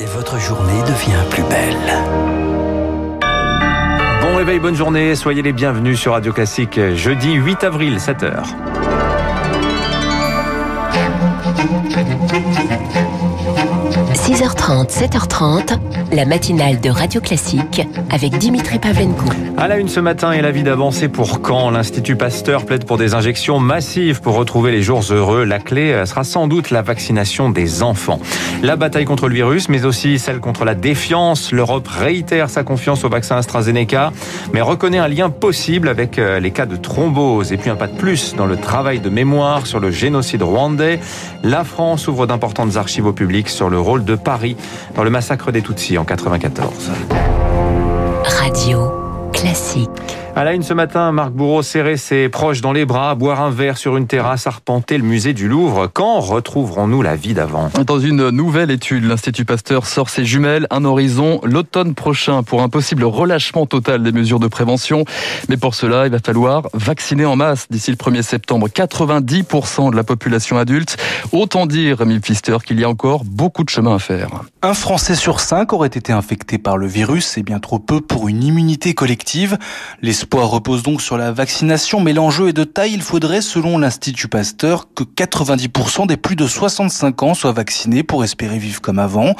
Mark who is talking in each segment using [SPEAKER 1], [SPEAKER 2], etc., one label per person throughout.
[SPEAKER 1] Et votre journée devient plus belle.
[SPEAKER 2] Bon réveil, bonne journée, soyez les bienvenus sur Radio Classique, jeudi 8 avril, 7h.
[SPEAKER 3] 6h30, 7h30, la matinale de Radio Classique avec Dimitri Pavlenko.
[SPEAKER 2] À la une ce matin et la vie d'avancer pour quand l'Institut Pasteur plaide pour des injections massives pour retrouver les jours heureux. La clé sera sans doute la vaccination des enfants. La bataille contre le virus, mais aussi celle contre la défiance. L'Europe réitère sa confiance au vaccin AstraZeneca, mais reconnaît un lien possible avec euh, les cas de thrombose. Et puis un pas de plus dans le travail de mémoire sur le génocide rwandais. La France ouvre d'importantes archives au public sur le rôle de Paris dans le massacre des Tutsis en 94.
[SPEAKER 3] Radio Classique.
[SPEAKER 2] À la une ce matin, Marc Bourreau serrait ses proches dans les bras, boire un verre sur une terrasse, arpenter le musée du Louvre. Quand retrouverons-nous la vie d'avant
[SPEAKER 4] Dans une nouvelle étude, l'Institut Pasteur sort ses jumelles, un horizon l'automne prochain pour un possible relâchement total des mesures de prévention. Mais pour cela, il va falloir vacciner en masse d'ici le 1er septembre 90% de la population adulte. Autant dire, Rémi Pfister, qu'il y a encore beaucoup de chemin à faire.
[SPEAKER 5] Un Français sur cinq aurait été infecté par le virus, c'est bien trop peu pour une immunité collective. L'espoir repose donc sur la vaccination, mais l'enjeu est de taille. Il faudrait, selon l'Institut Pasteur, que 90% des plus de 65 ans soient vaccinés pour espérer vivre comme avant.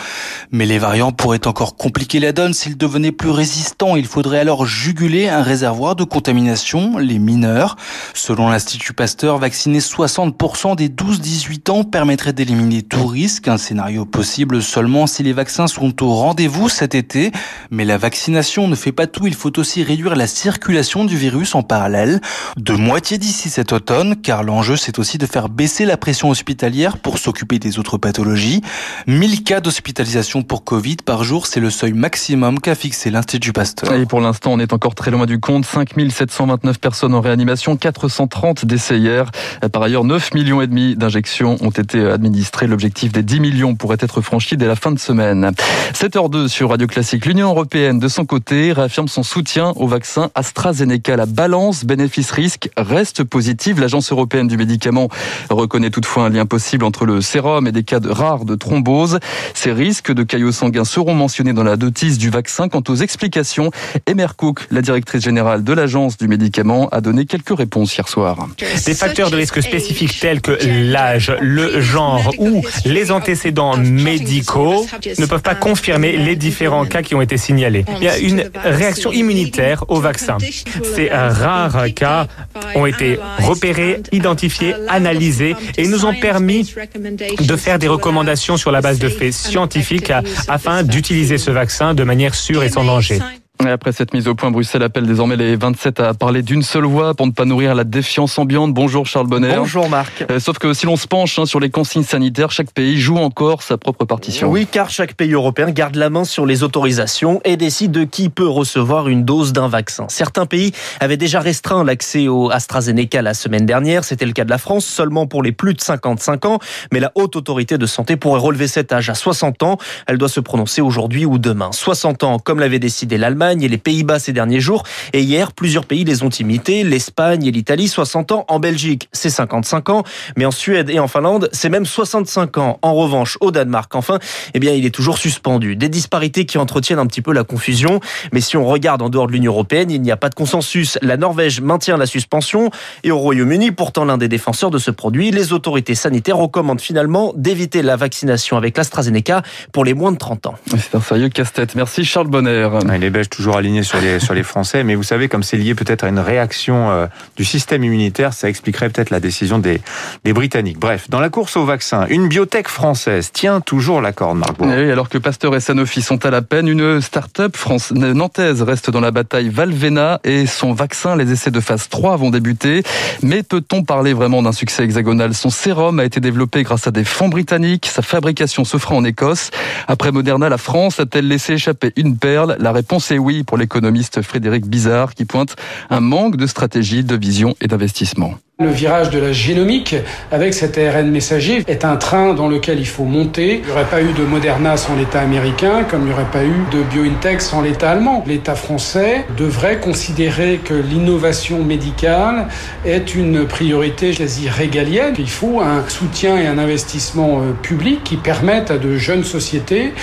[SPEAKER 5] Mais les variants pourraient encore compliquer la donne s'ils devenaient plus résistants. Il faudrait alors juguler un réservoir de contamination, les mineurs. Selon l'Institut Pasteur, vacciner 60% des 12-18 ans permettrait d'éliminer tout risque, un scénario possible seulement si les vaccins sont au rendez-vous cet été. Mais la vaccination ne fait pas tout, il faut aussi réduire la circulation du virus en parallèle, de moitié d'ici cet automne, car l'enjeu c'est aussi de faire baisser la pression hospitalière pour s'occuper des autres pathologies. 1000 cas d'hospitalisation pour Covid par jour, c'est le seuil maximum qu'a fixé l'Institut Pasteur.
[SPEAKER 4] Et pour l'instant, on est encore très loin du compte. 5729 personnes en réanimation, 430 décès hier. Par ailleurs, 9 millions et demi d'injections ont été administrées. L'objectif des 10 millions pourrait être franchi dès la fin de semaine. 7h02 sur Radio Classique. L'Union européenne, de son côté, réaffirme son soutien au vaccin AstraZeneca. La balance bénéfice-risque reste positive. L'Agence européenne du médicament reconnaît toutefois un lien possible entre le sérum et des cas de rares de thrombose. Ces risques de caillots sanguins seront mentionnés dans la notice du vaccin. Quant aux explications, Emer Cook, la directrice générale de l'Agence du médicament, a donné quelques réponses hier soir.
[SPEAKER 6] Des facteurs de risque spécifiques tels que l'âge, le genre ou les antécédents médicaux ne peuvent pas confirmer les différents cas qui ont été signalés. Il y a une réaction immunitaire au vaccin. Ces rares cas ont été repérés, identifiés, analysés et nous ont permis de faire des recommandations sur la base de faits scientifiques afin d'utiliser ce vaccin de manière sûre et sans danger.
[SPEAKER 4] Après cette mise au point, Bruxelles appelle désormais les 27 à parler d'une seule voix pour ne pas nourrir la défiance ambiante. Bonjour Charles Bonner.
[SPEAKER 7] Bonjour Marc.
[SPEAKER 4] Euh, sauf que si l'on se penche hein, sur les consignes sanitaires, chaque pays joue encore sa propre partition.
[SPEAKER 7] Oui, car chaque pays européen garde la main sur les autorisations et décide de qui peut recevoir une dose d'un vaccin. Certains pays avaient déjà restreint l'accès au AstraZeneca la semaine dernière. C'était le cas de la France, seulement pour les plus de 55 ans. Mais la haute autorité de santé pourrait relever cet âge à 60 ans. Elle doit se prononcer aujourd'hui ou demain. 60 ans, comme l'avait décidé l'Allemagne et les Pays-Bas ces derniers jours. Et hier, plusieurs pays les ont imités. L'Espagne et l'Italie, 60 ans. En Belgique, c'est 55 ans. Mais en Suède et en Finlande, c'est même 65 ans. En revanche, au Danemark, enfin, eh bien, il est toujours suspendu. Des disparités qui entretiennent un petit peu la confusion. Mais si on regarde en dehors de l'Union européenne, il n'y a pas de consensus. La Norvège maintient la suspension. Et au Royaume-Uni, pourtant l'un des défenseurs de ce produit, les autorités sanitaires recommandent finalement d'éviter la vaccination avec l'AstraZeneca pour les moins de 30 ans.
[SPEAKER 4] C'est un sérieux casse-tête. Merci Charles Bonner.
[SPEAKER 2] Les Belges toujours aligné sur les, sur les Français, mais vous savez, comme c'est lié peut-être à une réaction euh, du système immunitaire, ça expliquerait peut-être la décision des, des Britanniques. Bref, dans la course au vaccin, une biotech française tient toujours la corde, Marc
[SPEAKER 4] eh Oui, alors que Pasteur et Sanofi sont à la peine, une start-up France, nantaise reste dans la bataille Valvena et son vaccin, les essais de phase 3 vont débuter. Mais peut-on parler vraiment d'un succès hexagonal? Son sérum a été développé grâce à des fonds britanniques. Sa fabrication se fera en Écosse. Après Moderna, la France a-t-elle laissé échapper une perle? La réponse est oui pour l'économiste Frédéric Bizarre qui pointe un manque de stratégie, de vision et d'investissement.
[SPEAKER 8] Le virage de la génomique avec cet ARN messager est un train dans lequel il faut monter. Il n'y aurait pas eu de Moderna sans l'État américain, comme il n'y aurait pas eu de BioNTech sans l'État allemand. L'État français devrait considérer que l'innovation médicale est une priorité quasi régalienne. Il faut un soutien et un investissement euh, public qui permettent à de jeunes sociétés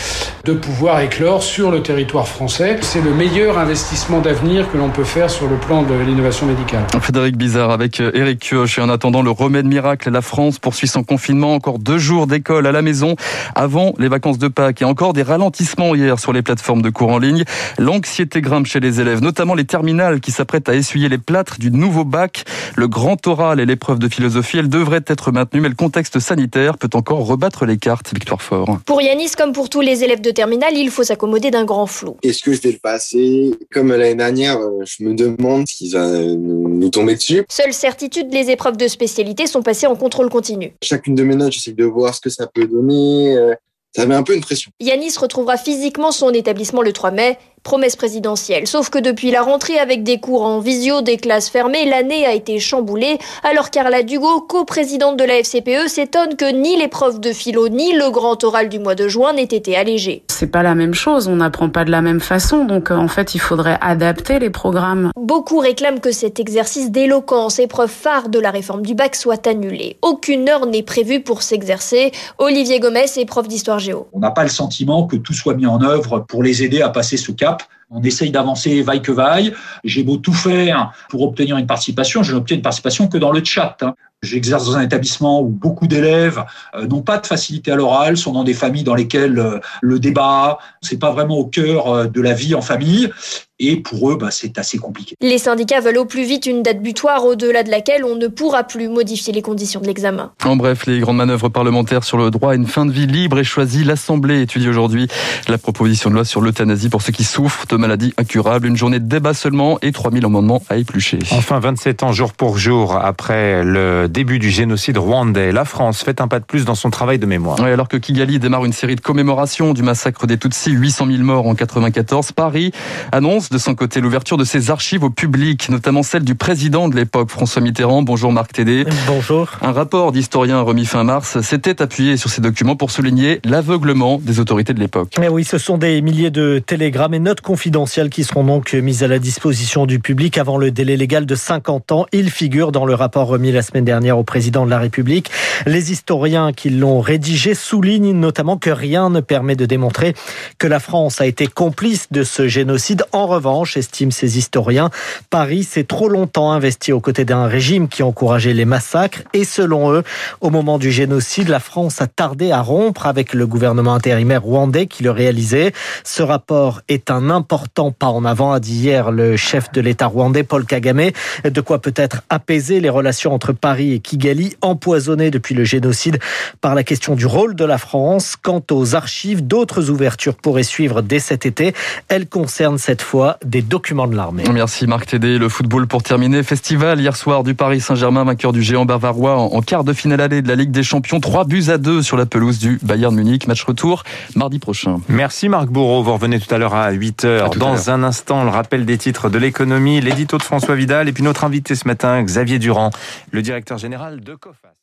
[SPEAKER 8] de pouvoir éclore sur le territoire français. C'est le meilleur investissement d'avenir que l'on peut faire sur le plan de l'innovation médicale.
[SPEAKER 4] Frédéric Bizarre avec Eric et en attendant le remède miracle, la France poursuit son confinement. Encore deux jours d'école à la maison avant les vacances de Pâques. Et encore des ralentissements hier sur les plateformes de cours en ligne. L'anxiété grimpe chez les élèves, notamment les terminales qui s'apprêtent à essuyer les plâtres du nouveau bac. Le grand oral et l'épreuve de philosophie, elles devraient être maintenues, mais le contexte sanitaire peut encore rebattre les cartes. Victoire Fort.
[SPEAKER 9] Pour Yanis, comme pour tous les élèves de terminale, il faut s'accommoder d'un grand flou.
[SPEAKER 10] Est-ce que je vais le passer Comme l'année dernière, euh, je me demande ce qui va nous tomber dessus.
[SPEAKER 9] Seule certitude, les épreuves de spécialité sont passées en contrôle continu.
[SPEAKER 10] Chacune de mes notes, j'essaie de voir ce que ça peut donner. Euh, ça met un peu une pression.
[SPEAKER 9] Yanis retrouvera physiquement son établissement le 3 mai promesse présidentielle. Sauf que depuis la rentrée avec des cours en visio, des classes fermées, l'année a été chamboulée. Alors Carla Dugo, coprésidente de la FCPE, s'étonne que ni l'épreuve de philo ni le grand oral du mois de juin n'aient été allégés.
[SPEAKER 11] C'est pas la même chose, on n'apprend pas de la même façon, donc euh, en fait il faudrait adapter les programmes.
[SPEAKER 9] Beaucoup réclament que cet exercice d'éloquence, épreuve phare de la réforme du bac, soit annulé. Aucune heure n'est prévue pour s'exercer. Olivier Gomez est prof d'histoire géo.
[SPEAKER 12] On n'a pas le sentiment que tout soit mis en œuvre pour les aider à passer ce cap. On essaye d'avancer vaille que vaille. J'ai beau tout faire pour obtenir une participation, je n'obtiens une participation que dans le chat. Hein. J'exerce dans un établissement où beaucoup d'élèves euh, n'ont pas de facilité à l'oral, sont dans des familles dans lesquelles euh, le débat, c'est pas vraiment au cœur euh, de la vie en famille. Et pour eux, bah, c'est assez compliqué.
[SPEAKER 9] Les syndicats veulent au plus vite une date butoir au-delà de laquelle on ne pourra plus modifier les conditions de l'examen.
[SPEAKER 4] En bref, les grandes manœuvres parlementaires sur le droit à une fin de vie libre et choisie. L'Assemblée étudie aujourd'hui la proposition de loi sur l'euthanasie pour ceux qui souffrent de maladies incurables. Une journée de débat seulement et 3000 amendements à éplucher.
[SPEAKER 2] Enfin, 27 ans jour pour jour après le début du génocide rwandais, la France fait un pas de plus dans son travail de mémoire.
[SPEAKER 4] Oui, alors que Kigali démarre une série de commémorations du massacre des Tutsis, 800 000 morts en 94, Paris annonce de son côté l'ouverture de ses archives au public, notamment celle du président de l'époque, François Mitterrand. Bonjour Marc Tédé.
[SPEAKER 13] Bonjour.
[SPEAKER 4] Un rapport d'historien remis fin mars s'était appuyé sur ces documents pour souligner l'aveuglement des autorités de l'époque.
[SPEAKER 13] Eh oui, ce sont des milliers de télégrammes et notes confidentielles qui seront donc mises à la disposition du public avant le délai légal de 50 ans. Ils figurent dans le rapport remis la semaine dernière au président de la République. Les historiens qui l'ont rédigé soulignent notamment que rien ne permet de démontrer que la France a été complice de ce génocide. En revanche, estiment ces historiens, Paris s'est trop longtemps investi aux côtés d'un régime qui encourageait les massacres et selon eux, au moment du génocide, la France a tardé à rompre avec le gouvernement intérimaire rwandais qui le réalisait. Ce rapport est un important pas en avant, a dit hier le chef de l'État rwandais, Paul Kagame, de quoi peut-être apaiser les relations entre Paris et Kigali, empoisonnées depuis le génocide par la question du rôle de la France. Quant aux archives, d'autres ouvertures pourraient suivre dès cet été. Elles concernent cette fois des documents de l'armée.
[SPEAKER 4] Merci Marc Tédé. Le football pour terminer. Festival hier soir du Paris Saint-Germain, vainqueur du géant bavarois en quart de finale allée de la Ligue des Champions. 3 buts à 2 sur la pelouse du Bayern Munich. Match retour mardi prochain.
[SPEAKER 2] Merci Marc Bourreau. Vous revenez tout à l'heure à 8h. Dans un instant, le rappel des titres de l'économie, l'édito de François Vidal et puis notre invité ce matin, Xavier Durand, le directeur général de COFAS.